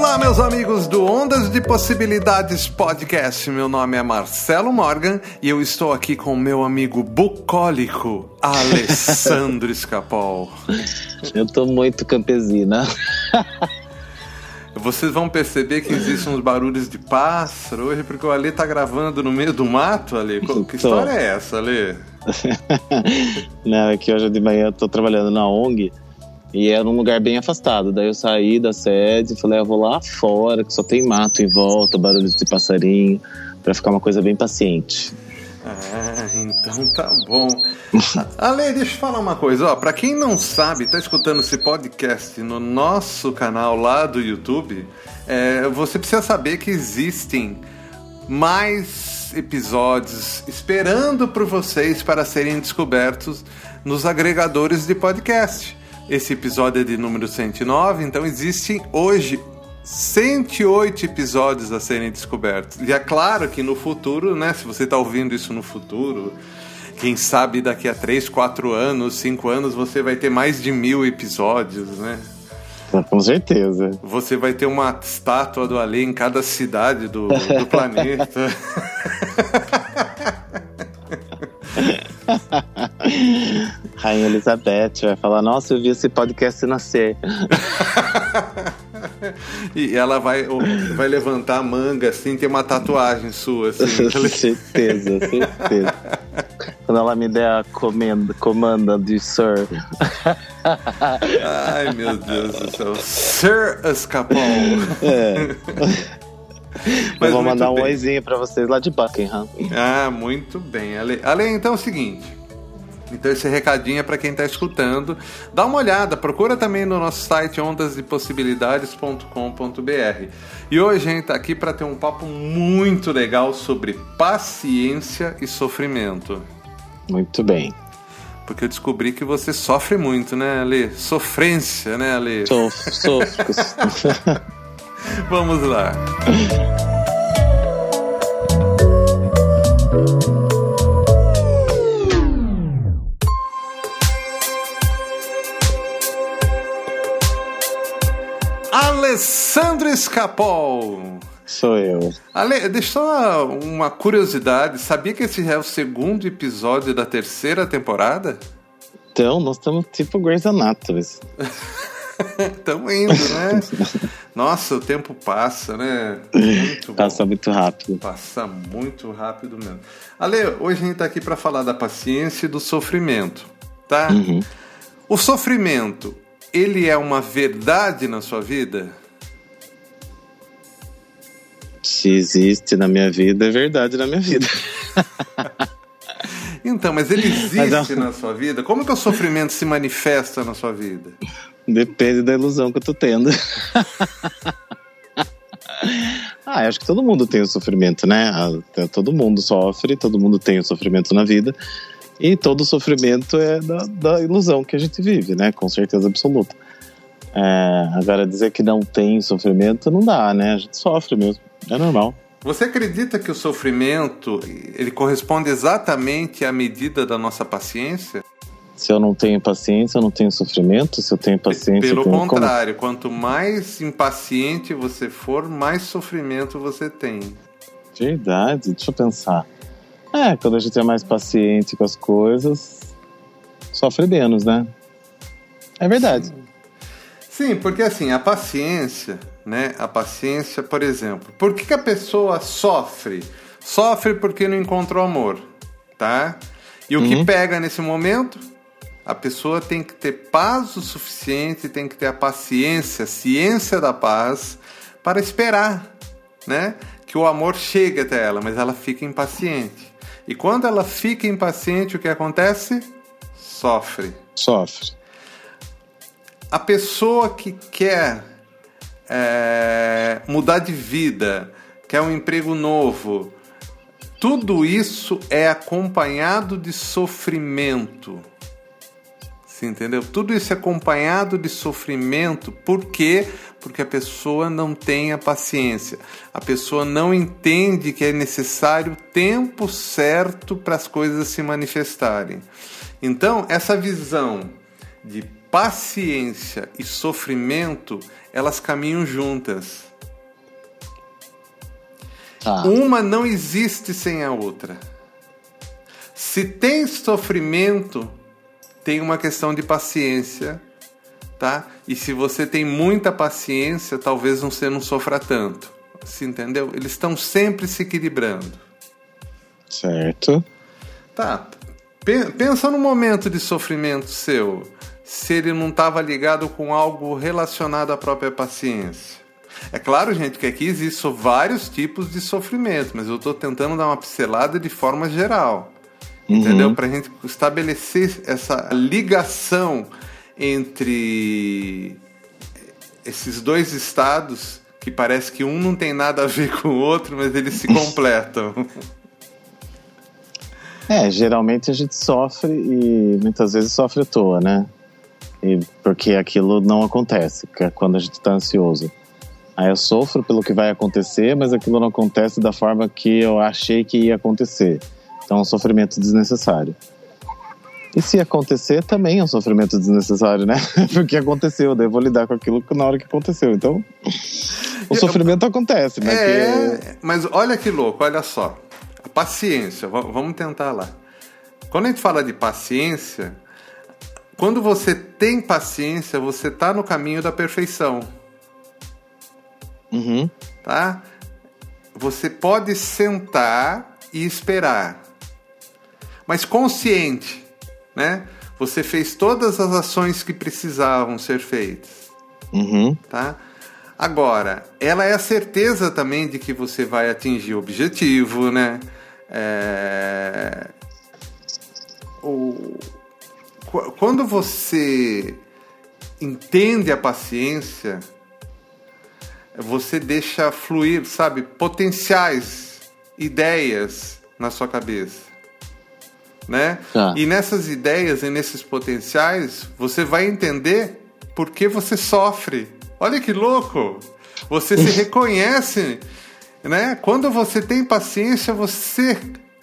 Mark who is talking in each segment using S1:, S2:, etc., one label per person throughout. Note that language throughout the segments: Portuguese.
S1: Olá, meus amigos do Ondas de Possibilidades Podcast. Meu nome é Marcelo Morgan e eu estou aqui com meu amigo bucólico, Alessandro Escapol.
S2: Eu tô muito campesina.
S1: Vocês vão perceber que existem uns barulhos de pássaro hoje, porque o Ale tá gravando no meio do mato, Ale. Que história é essa, Ale?
S2: Não, é que hoje de manhã eu tô trabalhando na ONG e era um lugar bem afastado. Daí eu saí da sede e falei, ah, vou lá fora, que só tem mato em volta, barulhos de passarinho, para ficar uma coisa bem paciente.
S1: Ah, então tá bom. Ale, deixa eu falar uma coisa, ó, para quem não sabe, tá escutando esse podcast no nosso canal lá do YouTube, é, você precisa saber que existem mais episódios esperando por vocês para serem descobertos nos agregadores de podcast. Esse episódio é de número 109, então existem hoje 108 episódios a serem descobertos. E é claro que no futuro, né, se você está ouvindo isso no futuro, quem sabe daqui a 3, 4 anos, 5 anos, você vai ter mais de mil episódios, né?
S2: Com certeza.
S1: Você vai ter uma estátua do Alê em cada cidade do, do planeta.
S2: Rainha Elizabeth vai falar: Nossa, eu vi esse podcast nascer.
S1: e ela vai, vai levantar a manga assim, tem uma tatuagem sua. Assim.
S2: certeza, certeza. Quando ela me der a comenda, comanda de Sir.
S1: Ai, meu Deus do céu. Sir Escapol. É.
S2: Mas eu vou mandar um oizinho pra vocês lá de Buckingham.
S1: Ah, muito bem. Ale, Ale então é o seguinte. Então esse recadinho é para quem está escutando. Dá uma olhada, procura também no nosso site ondasdepossibilidades.com.br. E hoje a gente está aqui para ter um papo muito legal sobre paciência e sofrimento.
S2: Muito bem.
S1: Porque eu descobri que você sofre muito, né, Ale? Sofrência, né, Ale?
S2: Sofro, sofro.
S1: Vamos lá. Alessandro Escapol.
S2: Sou eu.
S1: Ale, deixa só uma curiosidade. Sabia que esse é o segundo episódio da terceira temporada?
S2: Então, nós estamos tipo Grey's Anatomy.
S1: Estamos indo, né? Nossa, o tempo passa, né?
S2: Muito passa muito rápido.
S1: Passa muito rápido mesmo. Ale, hoje a gente está aqui para falar da paciência e do sofrimento, tá?
S2: Uhum.
S1: O sofrimento, ele é uma verdade na sua vida?
S2: Se existe na minha vida, é verdade na minha vida.
S1: então, mas ele existe mas, na sua vida? Como que o sofrimento se manifesta na sua vida?
S2: Depende da ilusão que eu tô tendo. ah, acho que todo mundo tem o sofrimento, né? Ah, todo mundo sofre, todo mundo tem o sofrimento na vida. E todo sofrimento é da, da ilusão que a gente vive, né? Com certeza absoluta. É, agora, dizer que não tem sofrimento não dá, né? A gente sofre mesmo. É normal.
S1: Você acredita que o sofrimento ele corresponde exatamente à medida da nossa paciência?
S2: Se eu não tenho paciência, eu não tenho sofrimento. Se eu tenho paciência.
S1: Pelo
S2: tenho
S1: contrário, como... quanto mais impaciente você for, mais sofrimento você tem.
S2: Verdade, deixa eu pensar. É, quando a gente é mais paciente com as coisas, sofre menos, né? É verdade.
S1: Sim. Sim, porque assim, a paciência, né? A paciência, por exemplo, por que, que a pessoa sofre? Sofre porque não encontrou amor, tá? E o uhum. que pega nesse momento? A pessoa tem que ter paz o suficiente, tem que ter a paciência, a ciência da paz para esperar, né? Que o amor chegue até ela, mas ela fica impaciente. E quando ela fica impaciente, o que acontece? Sofre.
S2: Sofre.
S1: A pessoa que quer é, mudar de vida, quer um emprego novo, tudo isso é acompanhado de sofrimento Você entendeu? Tudo isso é acompanhado de sofrimento. Por quê? Porque a pessoa não tem a paciência. A pessoa não entende que é necessário o tempo certo para as coisas se manifestarem. Então, essa visão de paciência e sofrimento, elas caminham juntas. Ah. Uma não existe sem a outra. Se tem sofrimento, tem uma questão de paciência, tá? E se você tem muita paciência, talvez você não sofra tanto. Se entendeu? Eles estão sempre se equilibrando.
S2: Certo.
S1: Tá. Pensa no momento de sofrimento seu, se ele não estava ligado com algo relacionado à própria paciência. É claro, gente, que aqui existem vários tipos de sofrimento, mas eu estou tentando dar uma pincelada de forma geral. Uhum. Entendeu? Para a gente estabelecer essa ligação entre esses dois estados que parece que um não tem nada a ver com o outro, mas eles se completam.
S2: É, geralmente a gente sofre e muitas vezes sofre à toa, né? E porque aquilo não acontece, é quando a gente está ansioso. Aí eu sofro pelo que vai acontecer, mas aquilo não acontece da forma que eu achei que ia acontecer. Então é um sofrimento desnecessário. E se acontecer, também é um sofrimento desnecessário, né? Porque aconteceu, daí eu vou lidar com aquilo na hora que aconteceu. Então, o sofrimento acontece, né?
S1: É, que... mas olha que louco, olha só. A paciência, vamos tentar lá. Quando a gente fala de paciência, quando você tem paciência, você está no caminho da perfeição.
S2: Uhum.
S1: Tá? Você pode sentar e esperar, mas consciente, né? Você fez todas as ações que precisavam ser feitas,
S2: uhum.
S1: tá? Agora, ela é a certeza também de que você vai atingir o objetivo, né? É... O... Quando você entende a paciência, você deixa fluir, sabe, potenciais, ideias na sua cabeça. Né?
S2: Tá.
S1: E nessas ideias e nesses potenciais, você vai entender por que você sofre Olha que louco! Você se reconhece, né? Quando você tem paciência, você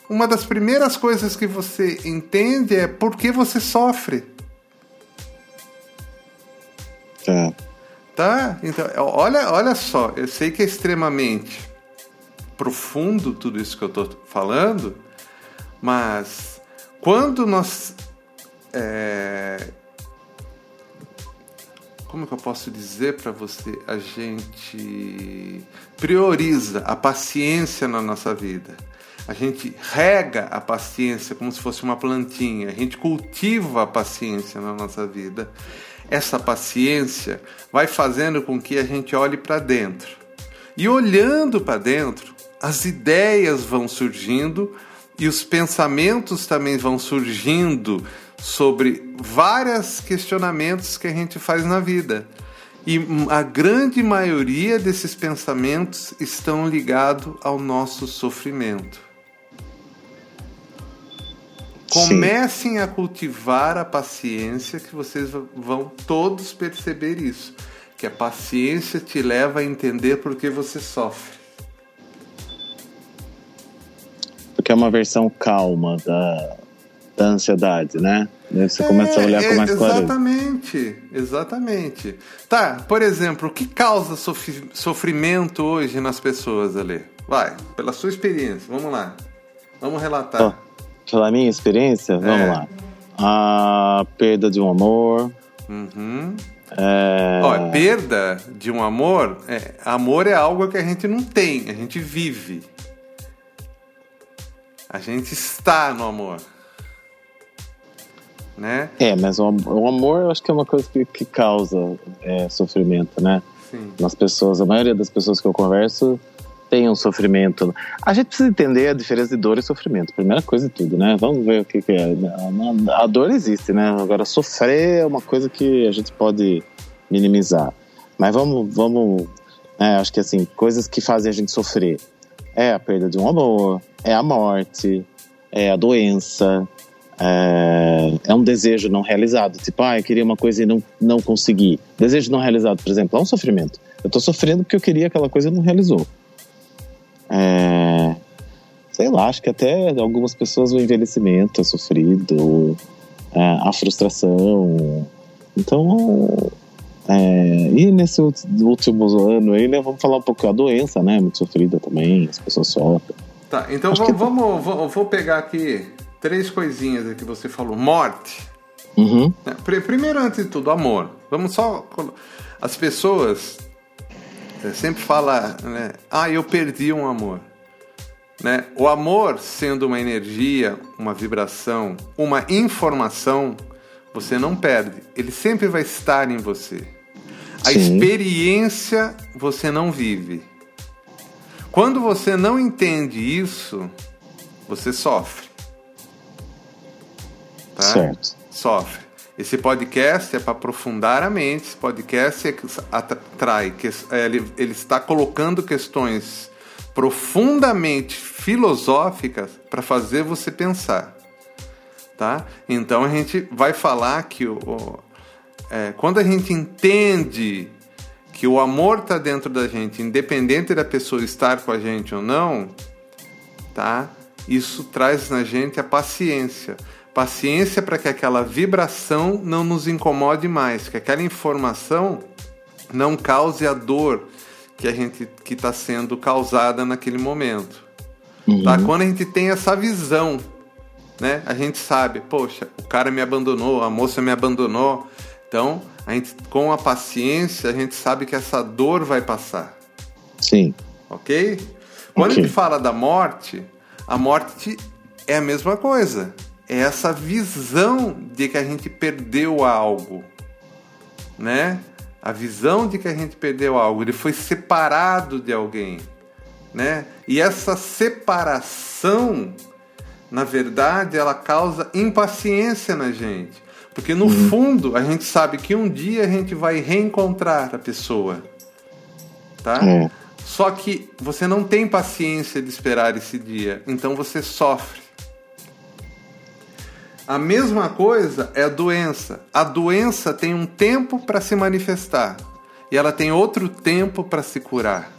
S1: uma das primeiras coisas que você entende é por que você sofre.
S2: Tá.
S1: Tá? Então, olha, olha só, eu sei que é extremamente profundo tudo isso que eu estou falando, mas quando nós é, como que eu posso dizer para você? A gente prioriza a paciência na nossa vida. A gente rega a paciência como se fosse uma plantinha. A gente cultiva a paciência na nossa vida. Essa paciência vai fazendo com que a gente olhe para dentro. E olhando para dentro, as ideias vão surgindo e os pensamentos também vão surgindo sobre vários questionamentos que a gente faz na vida. E a grande maioria desses pensamentos estão ligados ao nosso sofrimento. Comecem Sim. a cultivar a paciência, que vocês vão todos perceber isso. Que a paciência te leva a entender por que você sofre.
S2: Porque é uma versão calma da, da ansiedade, né? Daí você é, começa a olhar com mais clareza.
S1: Exatamente, exatamente. Tá, por exemplo, o que causa sofrimento hoje nas pessoas, ali? Vai, pela sua experiência, vamos lá. Vamos relatar.
S2: Oh, pela minha experiência, vamos é. lá. A perda de um amor.
S1: Uhum. É... Ó, perda de um amor, é, amor é algo que a gente não tem, a gente vive. A gente está no amor né?
S2: É, mas o, o amor eu acho que é uma coisa que, que causa é, sofrimento, né?
S1: Sim.
S2: Nas pessoas, a maioria das pessoas que eu converso tem um sofrimento. A gente precisa entender a diferença de dor e sofrimento. Primeira coisa de tudo, né? Vamos ver o que, que é. A, a dor existe, né? Agora, sofrer é uma coisa que a gente pode minimizar. Mas vamos, vamos. É, acho que assim, coisas que fazem a gente sofrer é a perda de um amor, é a morte, é a doença, é, é, um desejo não realizado. Tipo, ah, eu queria uma coisa e não, não consegui. Desejo não realizado, por exemplo, é um sofrimento. Eu tô sofrendo porque eu queria aquela coisa e não realizou. É, sei lá, acho que até algumas pessoas o envelhecimento é sofrido, é, a frustração. Então, é, e nesse último ano aí, né, vamos falar um pouco da doença, né? Muito sofrida também, as pessoas sofrem.
S1: Tá, então vamos, que... vamos, vou, vou pegar aqui três coisinhas que você falou. Morte.
S2: Uhum.
S1: Né, primeiro, antes de tudo, amor. Vamos só. As pessoas é, sempre falam, né? Ah, eu perdi um amor. Né? O amor, sendo uma energia, uma vibração, uma informação, você não perde. Ele sempre vai estar em você. A Sim. experiência você não vive. Quando você não entende isso, você sofre.
S2: Tá? Certo.
S1: Sofre. Esse podcast é para aprofundar a mente. Esse podcast é que atrai, que é, ele, ele está colocando questões profundamente filosóficas para fazer você pensar, tá? Então a gente vai falar que o, o é, quando a gente entende que o amor está dentro da gente, independente da pessoa estar com a gente ou não, tá? Isso traz na gente a paciência. Paciência para que aquela vibração não nos incomode mais, que aquela informação não cause a dor que a gente que está sendo causada naquele momento. Uhum. Tá? Quando a gente tem essa visão, né? A gente sabe, poxa, o cara me abandonou, a moça me abandonou. Então, a gente, com a paciência, a gente sabe que essa dor vai passar.
S2: Sim.
S1: Ok? Quando okay. a gente fala da morte, a morte é a mesma coisa é essa visão de que a gente perdeu algo, né? A visão de que a gente perdeu algo, ele foi separado de alguém, né? E essa separação, na verdade, ela causa impaciência na gente, porque no uhum. fundo a gente sabe que um dia a gente vai reencontrar a pessoa, tá? É. Só que você não tem paciência de esperar esse dia, então você sofre. A mesma coisa é a doença. A doença tem um tempo para se manifestar e ela tem outro tempo para se curar.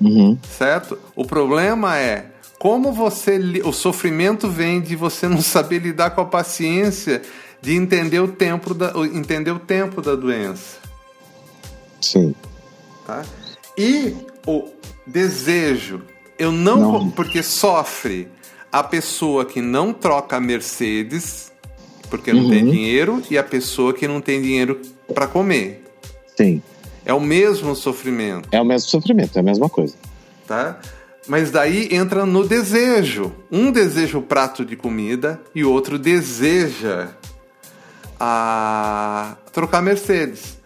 S2: Uhum.
S1: Certo? O problema é como você. O sofrimento vem de você não saber lidar com a paciência de entender o tempo da, entender o tempo da doença.
S2: Sim.
S1: Tá? E o desejo. Eu não, não. porque sofre a pessoa que não troca a Mercedes porque não uhum. tem dinheiro e a pessoa que não tem dinheiro para comer.
S2: Sim.
S1: É o mesmo sofrimento.
S2: É o mesmo sofrimento, é a mesma coisa.
S1: Tá? Mas daí entra no desejo. Um deseja o prato de comida e o outro deseja a trocar Mercedes.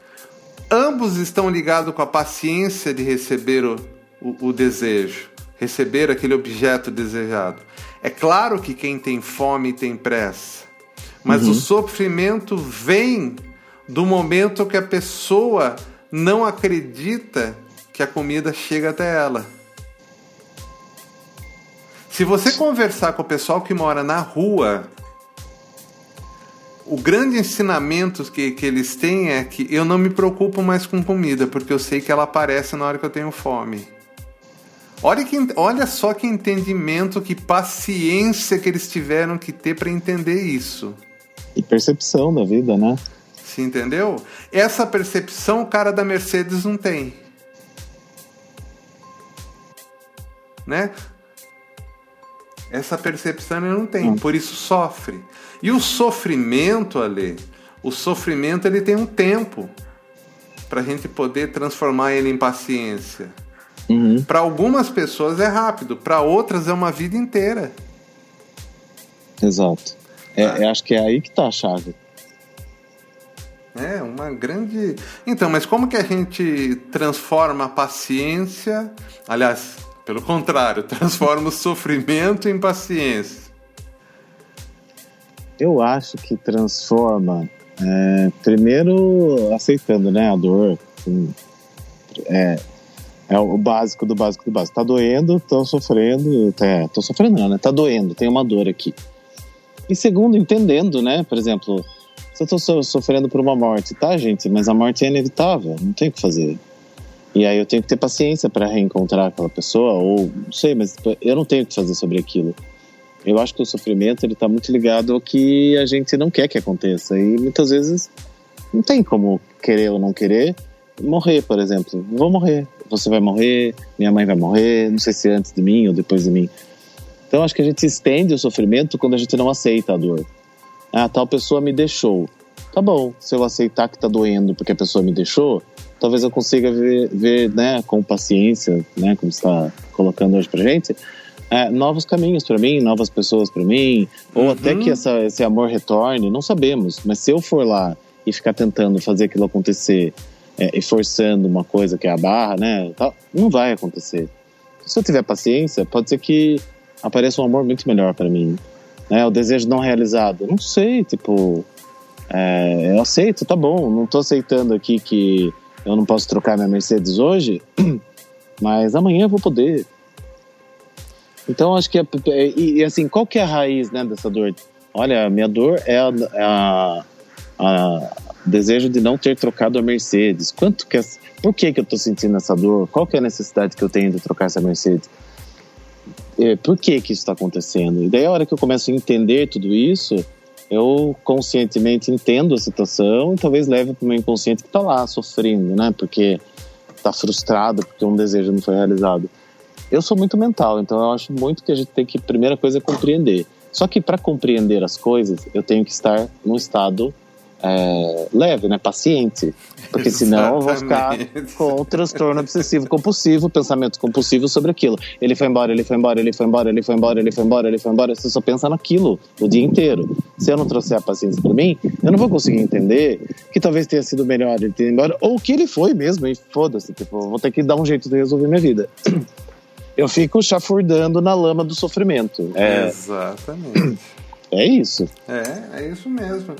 S1: Ambos estão ligados com a paciência de receber o, o, o desejo, receber aquele objeto desejado. É claro que quem tem fome tem pressa, mas uhum. o sofrimento vem do momento que a pessoa não acredita que a comida chega até ela. Se você conversar com o pessoal que mora na rua, o grande ensinamento que, que eles têm é que eu não me preocupo mais com comida, porque eu sei que ela aparece na hora que eu tenho fome. Olha, que, olha só que entendimento, que paciência que eles tiveram que ter para entender isso.
S2: E percepção da vida, né?
S1: Se entendeu? Essa percepção o cara da Mercedes não tem. Né? Essa percepção ele não tem, hum. por isso sofre. E o sofrimento, Ale, o sofrimento ele tem um tempo para a gente poder transformar ele em paciência.
S2: Uhum.
S1: Para algumas pessoas é rápido, para outras é uma vida inteira.
S2: Exato. É, ah. acho que é aí que está a chave.
S1: É, uma grande. Então, mas como que a gente transforma a paciência? Aliás, pelo contrário, transforma o sofrimento em paciência.
S2: Eu acho que transforma, é, primeiro aceitando né, a dor, assim, é, é o básico do básico do básico. Tá doendo, tô sofrendo. É, tô sofrendo não, né? Tá doendo, tem uma dor aqui. E segundo, entendendo, né? Por exemplo, se eu tô sofrendo por uma morte, tá, gente? Mas a morte é inevitável, não tem o que fazer. E aí eu tenho que ter paciência para reencontrar aquela pessoa, ou não sei, mas eu não tenho o que fazer sobre aquilo. Eu acho que o sofrimento ele está muito ligado ao que a gente não quer que aconteça. E muitas vezes não tem como querer ou não querer morrer, por exemplo. Vou morrer, você vai morrer, minha mãe vai morrer, não sei se antes de mim ou depois de mim. Então acho que a gente estende o sofrimento quando a gente não aceita a dor. Ah, tal pessoa me deixou. Tá bom, se eu aceitar que tá doendo porque a pessoa me deixou, talvez eu consiga ver, ver né, com paciência, né, como está colocando hoje pra gente, é, novos caminhos para mim, novas pessoas para mim, ou uhum. até que essa, esse amor retorne, não sabemos. Mas se eu for lá e ficar tentando fazer aquilo acontecer é, e forçando uma coisa que é a barra, né, não vai acontecer. Se eu tiver paciência, pode ser que apareça um amor muito melhor para mim. Né? O desejo não realizado, não sei, tipo, é, eu aceito, tá bom. Não tô aceitando aqui que eu não posso trocar minha Mercedes hoje, mas amanhã eu vou poder. Então acho que é, é, e, e, assim qual que é a raiz né dessa dor? Olha, a minha dor é a, a, a, desejo de não ter trocado a Mercedes. Quanto que é, por que que eu estou sentindo essa dor? Qual que é a necessidade que eu tenho de trocar essa Mercedes? É, por que que isso está acontecendo? E daí a hora que eu começo a entender tudo isso, eu conscientemente entendo a situação e talvez leve para o meu inconsciente que está lá sofrendo, né? Porque está frustrado porque um desejo não foi realizado. Eu sou muito mental, então eu acho muito que a gente tem que, primeira coisa, é compreender. Só que para compreender as coisas, eu tenho que estar num estado é, leve, né? Paciente. Porque senão eu vou ficar com o transtorno obsessivo compulsivo, pensamento compulsivo sobre aquilo. Ele foi embora, ele foi embora, ele foi embora, ele foi embora, ele foi embora, ele foi embora. Você só pensa naquilo o dia inteiro. Se eu não trouxer a paciência para mim, eu não vou conseguir entender que talvez tenha sido melhor ele ter ido embora, ou que ele foi mesmo, e foda-se, tipo, vou ter que dar um jeito de resolver minha vida eu fico chafurdando na lama do sofrimento.
S1: É, Exatamente.
S2: É isso.
S1: É, é isso mesmo.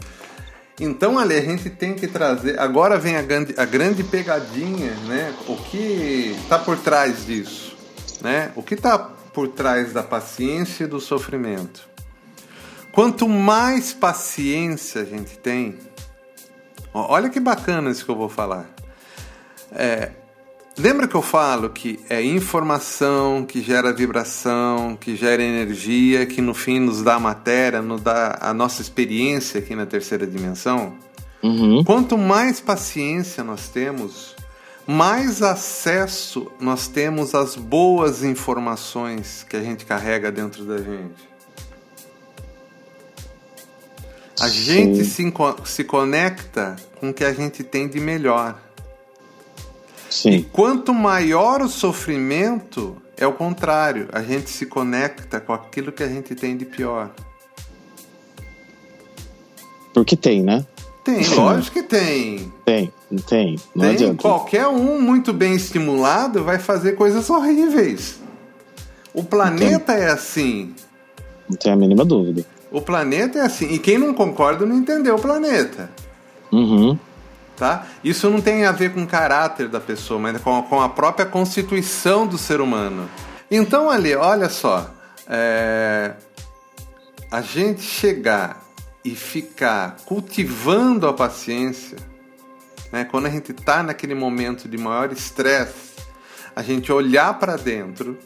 S1: Então, ali, a gente tem que trazer. Agora vem a grande, a grande pegadinha, né? O que está por trás disso? Né? O que está por trás da paciência e do sofrimento? Quanto mais paciência a gente tem, olha que bacana isso que eu vou falar. É, Lembra que eu falo que é informação que gera vibração, que gera energia, que no fim nos dá matéria, nos dá a nossa experiência aqui na terceira dimensão? Uhum. Quanto mais paciência nós temos, mais acesso nós temos às boas informações que a gente carrega dentro da gente. A gente se, se conecta com o que a gente tem de melhor.
S2: Sim.
S1: E quanto maior o sofrimento, é o contrário. A gente se conecta com aquilo que a gente tem de pior.
S2: Porque tem, né?
S1: Tem, lógico que tem.
S2: Tem, tem. Não tem. Adianta.
S1: Qualquer um muito bem estimulado vai fazer coisas horríveis. O planeta é assim.
S2: Não tem a mínima dúvida.
S1: O planeta é assim. E quem não concorda não entendeu o planeta.
S2: Uhum
S1: tá? Isso não tem a ver com o caráter da pessoa, mas com a, com a própria constituição do ser humano. Então, ali, olha só, é... a gente chegar e ficar cultivando a paciência, né? quando a gente está naquele momento de maior estresse, a gente olhar para dentro,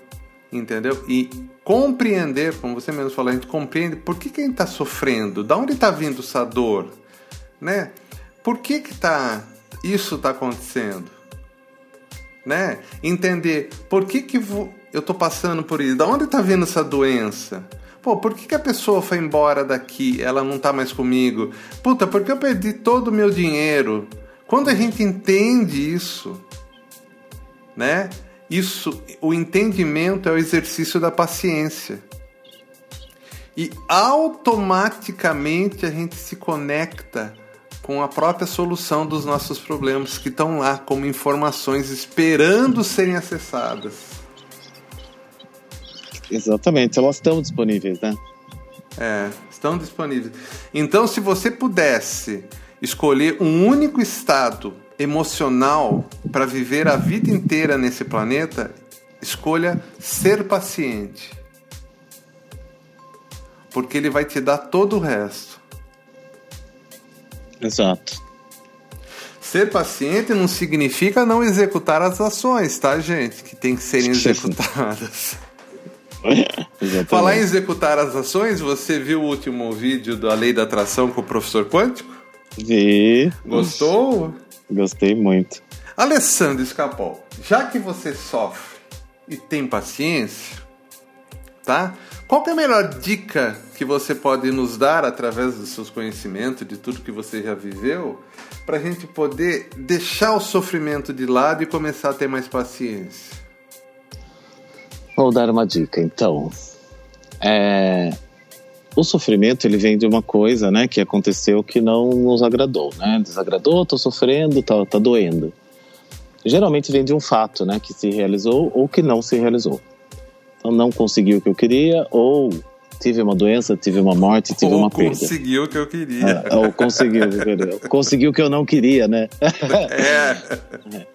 S1: entendeu? E compreender, como você mesmo falou, a gente compreende por que, que a gente está sofrendo, da onde está vindo essa dor, né? Por que que tá isso está acontecendo? Né? Entender por que que eu tô passando por isso, da onde está vindo essa doença? Pô, por que, que a pessoa foi embora daqui? Ela não tá mais comigo? Puta, porque eu perdi todo o meu dinheiro? Quando a gente entende isso, né? Isso, o entendimento é o exercício da paciência. E automaticamente a gente se conecta com a própria solução dos nossos problemas que estão lá como informações esperando serem acessadas.
S2: Exatamente, elas estão disponíveis, né?
S1: É, estão disponíveis. Então, se você pudesse escolher um único estado emocional para viver a vida inteira nesse planeta, escolha ser paciente. porque ele vai te dar todo o resto.
S2: Exato.
S1: Ser paciente não significa não executar as ações, tá, gente? Que tem que serem executadas. Falar em executar as ações, você viu o último vídeo da Lei da Atração com o professor Quântico?
S2: Vi.
S1: Gostou?
S2: Gostei muito.
S1: Alessandro Escapol, já que você sofre e tem paciência, tá? Qual é a melhor dica que você pode nos dar através dos seus conhecimentos, de tudo que você já viveu, para a gente poder deixar o sofrimento de lado e começar a ter mais paciência?
S2: Vou dar uma dica, então. É... O sofrimento ele vem de uma coisa, né, que aconteceu que não nos agradou, né? Desagradou, tô sofrendo, tá, tá doendo. Geralmente vem de um fato, né, que se realizou ou que não se realizou. Então não consegui o que eu queria, ou tive uma doença, tive uma morte, tive
S1: ou
S2: uma perda.
S1: conseguiu o que eu queria.
S2: É, ou conseguiu, conseguiu o que eu não queria, né?
S1: é.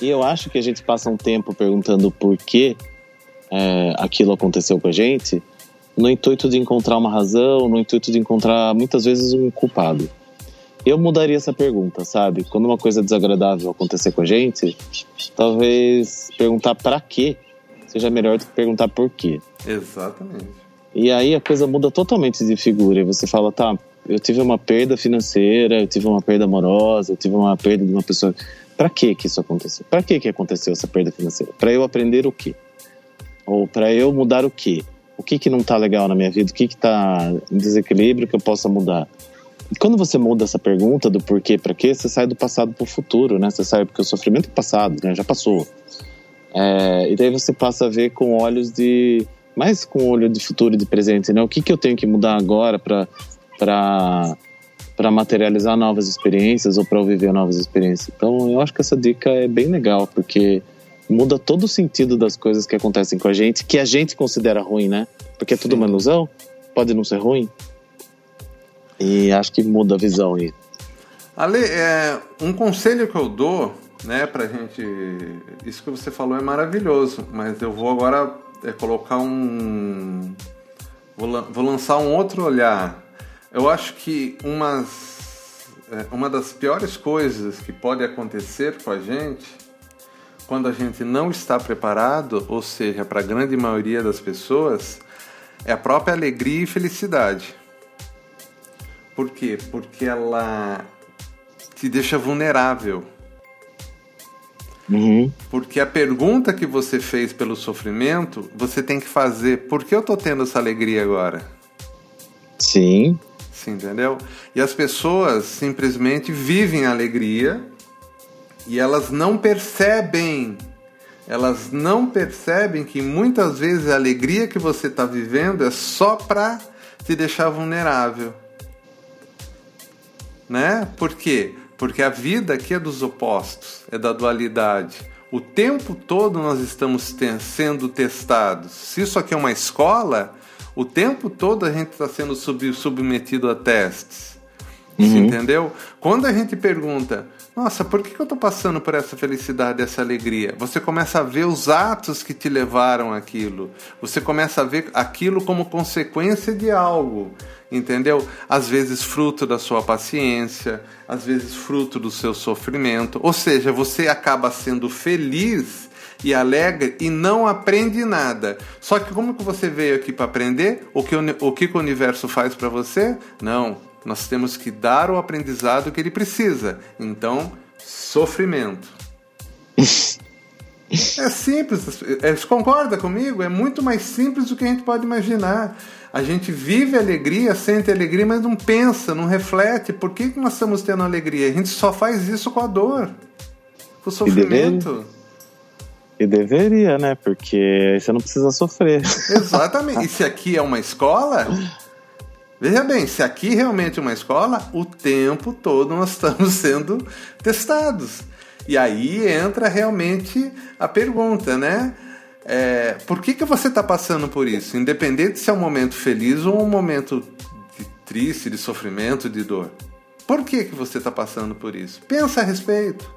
S2: E eu acho que a gente passa um tempo perguntando por que é, aquilo aconteceu com a gente, no intuito de encontrar uma razão, no intuito de encontrar muitas vezes um culpado. Eu mudaria essa pergunta, sabe? Quando uma coisa desagradável acontecer com a gente, talvez perguntar para quê seja melhor do que perguntar por quê.
S1: Exatamente.
S2: E aí a coisa muda totalmente de figura. E você fala, tá, eu tive uma perda financeira, eu tive uma perda amorosa, eu tive uma perda de uma pessoa. Para que que isso aconteceu? Para que que aconteceu essa perda financeira? Para eu aprender o quê? Ou para eu mudar o quê? O que que não tá legal na minha vida? O que que tá em desequilíbrio que eu possa mudar? E quando você muda essa pergunta do porquê, para quê, você sai do passado para o futuro, né? Você sai porque o sofrimento é passado, né? Já passou. É, e daí você passa a ver com olhos de. mais com olho de futuro e de presente, né? O que, que eu tenho que mudar agora para para materializar novas experiências ou para viver novas experiências. Então, eu acho que essa dica é bem legal, porque muda todo o sentido das coisas que acontecem com a gente, que a gente considera ruim, né? Porque é tudo Sim. uma ilusão, pode não ser ruim. E acho que muda a visão aí.
S1: Ale, é, um conselho que eu dou né, pra gente. Isso que você falou é maravilhoso, mas eu vou agora é, colocar um. Vou, vou lançar um outro olhar. Eu acho que umas, é, uma das piores coisas que pode acontecer com a gente quando a gente não está preparado, ou seja, para a grande maioria das pessoas, é a própria alegria e felicidade. Por quê? Porque ela te deixa vulnerável
S2: Uhum.
S1: Porque a pergunta que você fez pelo sofrimento, você tem que fazer: por que eu tô tendo essa alegria agora?
S2: Sim.
S1: Sim, entendeu? E as pessoas simplesmente vivem a alegria e elas não percebem. Elas não percebem que muitas vezes a alegria que você está vivendo é só para te deixar vulnerável. Né? Por quê? Porque a vida aqui é dos opostos, é da dualidade. O tempo todo nós estamos sendo testados. Se isso aqui é uma escola, o tempo todo a gente está sendo sub submetido a testes. Uhum. Entendeu? Quando a gente pergunta, nossa, por que, que eu estou passando por essa felicidade, essa alegria? Você começa a ver os atos que te levaram aquilo. Você começa a ver aquilo como consequência de algo entendeu? Às vezes fruto da sua paciência, às vezes fruto do seu sofrimento. Ou seja, você acaba sendo feliz e alegre e não aprende nada. Só que como que você veio aqui para aprender? O que o, o que o universo faz para você? Não. Nós temos que dar o aprendizado que ele precisa. Então, sofrimento. É simples, é, concorda comigo? É muito mais simples do que a gente pode imaginar. A gente vive alegria, sente alegria, mas não pensa, não reflete. Por que, que nós estamos tendo alegria? A gente só faz isso com a dor, com o sofrimento.
S2: E deveria, né? Porque você não precisa sofrer.
S1: Exatamente. E se aqui é uma escola, veja bem, se aqui realmente é uma escola, o tempo todo nós estamos sendo testados. E aí entra realmente a pergunta, né? É, por que, que você está passando por isso? Independente se é um momento feliz ou um momento de triste, de sofrimento, de dor. Por que, que você está passando por isso? Pensa a respeito.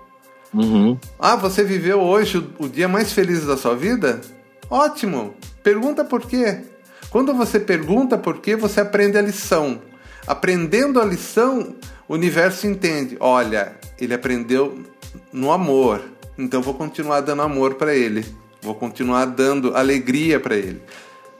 S2: Uhum.
S1: Ah, você viveu hoje o, o dia mais feliz da sua vida? Ótimo! Pergunta por quê. Quando você pergunta por quê, você aprende a lição. Aprendendo a lição, o universo entende. Olha, ele aprendeu no amor, então vou continuar dando amor para ele. Vou continuar dando alegria para ele.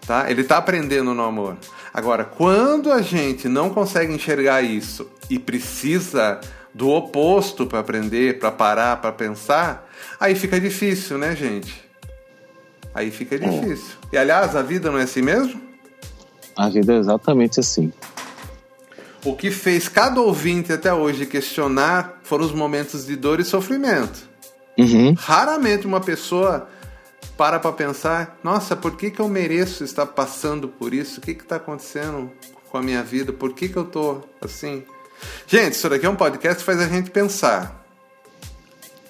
S1: Tá? Ele está aprendendo no amor. Agora, quando a gente não consegue enxergar isso e precisa do oposto para aprender, para parar, para pensar, aí fica difícil, né, gente? Aí fica difícil. E aliás, a vida não é assim mesmo?
S2: A vida é exatamente assim.
S1: O que fez cada ouvinte até hoje questionar foram os momentos de dor e sofrimento.
S2: Uhum.
S1: Raramente uma pessoa para para pensar: nossa, por que, que eu mereço estar passando por isso? O que está acontecendo com a minha vida? Por que, que eu estou assim? Gente, isso daqui é um podcast que faz a gente pensar.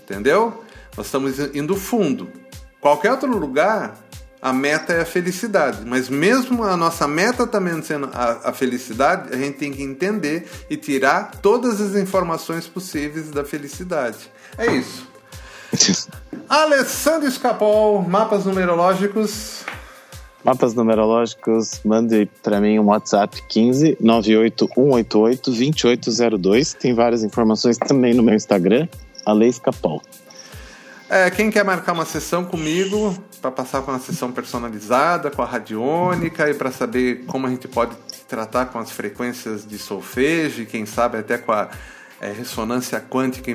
S1: Entendeu? Nós estamos indo fundo. Qualquer outro lugar, a meta é a felicidade. Mas mesmo a nossa meta também sendo a, a, felicidade, a gente tem que entender e tirar todas as informações possíveis da felicidade. É isso. Alessandro Escapol, mapas numerológicos.
S2: Mapas numerológicos, mande para mim um WhatsApp 15 98188 2802. Tem várias informações também no meu Instagram, Ale Escapol.
S1: É, quem quer marcar uma sessão comigo, para passar com uma sessão personalizada, com a radiônica e para saber como a gente pode tratar com as frequências de solfejo e quem sabe até com a é, ressonância quântica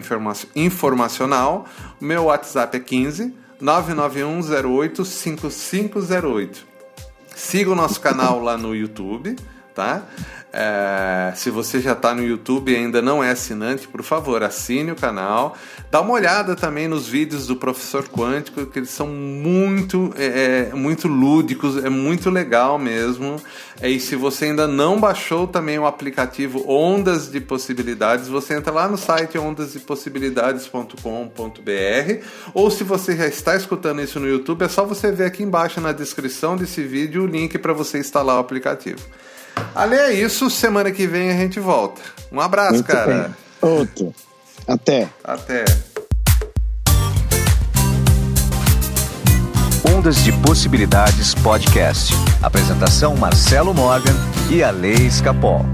S1: informacional, o meu WhatsApp é 15 99108 5508. Siga o nosso canal lá no YouTube, tá? É, se você já está no YouTube e ainda não é assinante, por favor, assine o canal. Dá uma olhada também nos vídeos do Professor Quântico, que eles são muito, é, é muito lúdicos, é muito legal mesmo. É, e se você ainda não baixou também o aplicativo Ondas de Possibilidades, você entra lá no site ondasdepossibilidades.com.br ou se você já está escutando isso no YouTube, é só você ver aqui embaixo na descrição desse vídeo o link para você instalar o aplicativo. Ali é isso, semana que vem a gente volta. Um abraço, Muito cara.
S2: Bem. Outro. Até.
S1: Até.
S3: Ondas de Possibilidades Podcast. Apresentação Marcelo Morgan e a Lei Escapol.